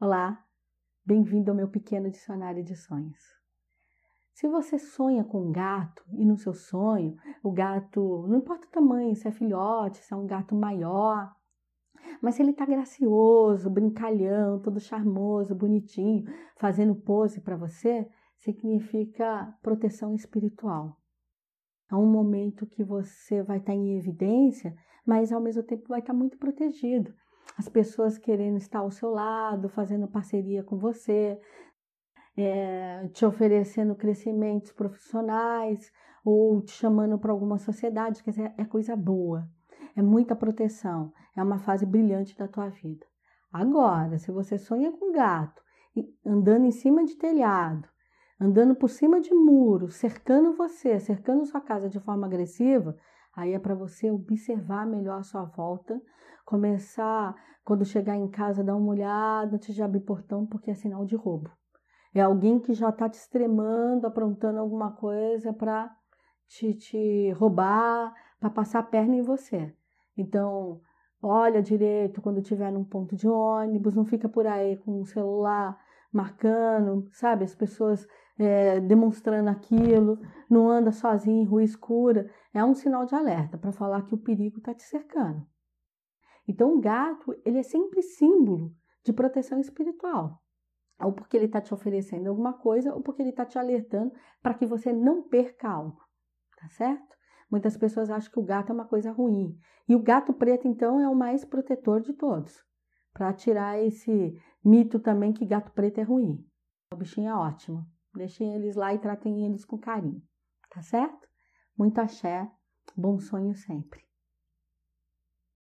Olá, bem-vindo ao meu pequeno dicionário de sonhos. Se você sonha com um gato e no seu sonho o gato, não importa o tamanho, se é filhote, se é um gato maior, mas se ele está gracioso, brincalhão, todo charmoso, bonitinho, fazendo pose para você, significa proteção espiritual. É um momento que você vai estar tá em evidência, mas ao mesmo tempo vai estar tá muito protegido as pessoas querendo estar ao seu lado, fazendo parceria com você, é, te oferecendo crescimentos profissionais ou te chamando para alguma sociedade, quer dizer, é coisa boa, é muita proteção, é uma fase brilhante da tua vida. Agora, se você sonha com gato, andando em cima de telhado, andando por cima de muros, cercando você, cercando sua casa de forma agressiva, Aí é para você observar melhor a sua volta, começar, quando chegar em casa, dar uma olhada antes de abrir portão, porque é sinal de roubo. É alguém que já está te extremando, aprontando alguma coisa para te, te roubar, para passar a perna em você. Então, olha direito quando estiver num ponto de ônibus, não fica por aí com o celular marcando, sabe? As pessoas é, demonstrando aquilo, não anda sozinho em rua escura. É um sinal de alerta para falar que o perigo está te cercando. Então, o gato, ele é sempre símbolo de proteção espiritual. Ou porque ele está te oferecendo alguma coisa, ou porque ele está te alertando para que você não perca algo. Tá certo? Muitas pessoas acham que o gato é uma coisa ruim. E o gato preto, então, é o mais protetor de todos. Para tirar esse mito também que gato preto é ruim. O bichinho é ótimo. Deixem eles lá e tratem eles com carinho. Tá certo? Muito axé. Bom sonho sempre.